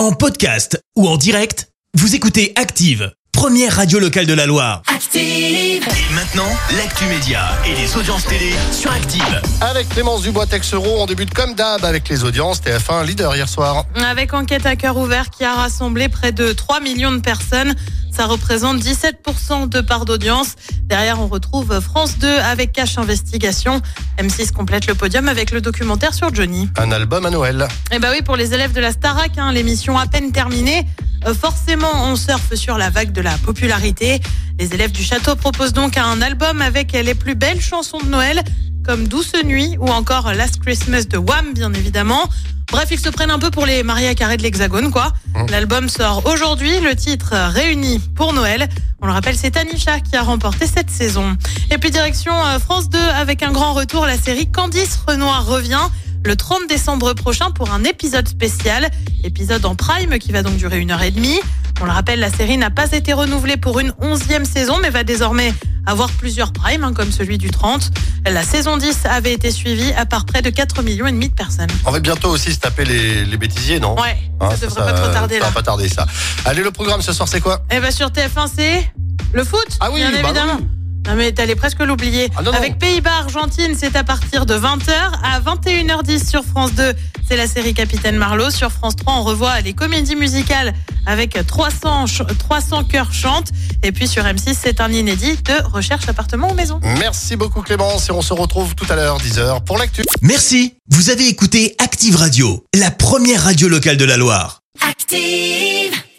En podcast ou en direct, vous écoutez Active, première radio locale de la Loire. Active. Et maintenant, l'actu média et les audiences télé sur Active. Avec Clémence Dubois-Texero, on débute comme d'hab avec les audiences. TF1 leader hier soir. Avec enquête à cœur ouvert qui a rassemblé près de 3 millions de personnes. Ça représente 17% de part d'audience. Derrière, on retrouve France 2 avec Cache Investigation. M6 complète le podium avec le documentaire sur Johnny. Un album à Noël. Et bah oui, pour les élèves de la Starac, hein, l'émission à peine terminée. euh, forcément, on surfe sur la vague de la popularité. Les élèves du château proposent donc un album avec les plus belles chansons de Noël, comme Douce Nuit ou encore Last Christmas de Wham, bien évidemment. Bref, ils se prennent un peu pour les Maria Carré de l'Hexagone, quoi. L'album sort aujourd'hui, le titre Réunis pour Noël. On le rappelle, c'est Anisha qui a remporté cette saison. Et puis direction euh, France 2 avec un grand retour, la série Candice Renoir revient le 30 décembre prochain pour un épisode spécial, épisode en prime qui va donc durer une heure et demie. On le rappelle, la série n'a pas été renouvelée pour une onzième saison, mais va désormais avoir plusieurs primes, hein, comme celui du 30. La saison 10 avait été suivie à par près de 4 millions et demi de personnes. On va bientôt aussi se taper les, les bêtisiers, non Ouais, Hein, ça devrait pas trop tarder ça là. va pas tarder ça. Allez, le programme ce soir, c'est quoi Eh ben sur TF1, c'est le foot, Ah oui, bien bah évidemment. oui. Non mais t'allais presque l'oublier. Ah. Avec Pays-Bas, Argentine, c'est à partir de 20h. À 21h10 sur France 2, c'est la série Capitaine Marlowe. Sur France 3, on revoit les comédies musicales avec 300, ch- 300 chœurs chantent. Et puis sur M6, c'est un inédit de recherche appartement ou maison. Merci beaucoup Clémence et on se retrouve tout à l'heure, 10h, pour l'actu. Merci, vous avez écouté Active Radio, la première radio locale de la Loire. Active.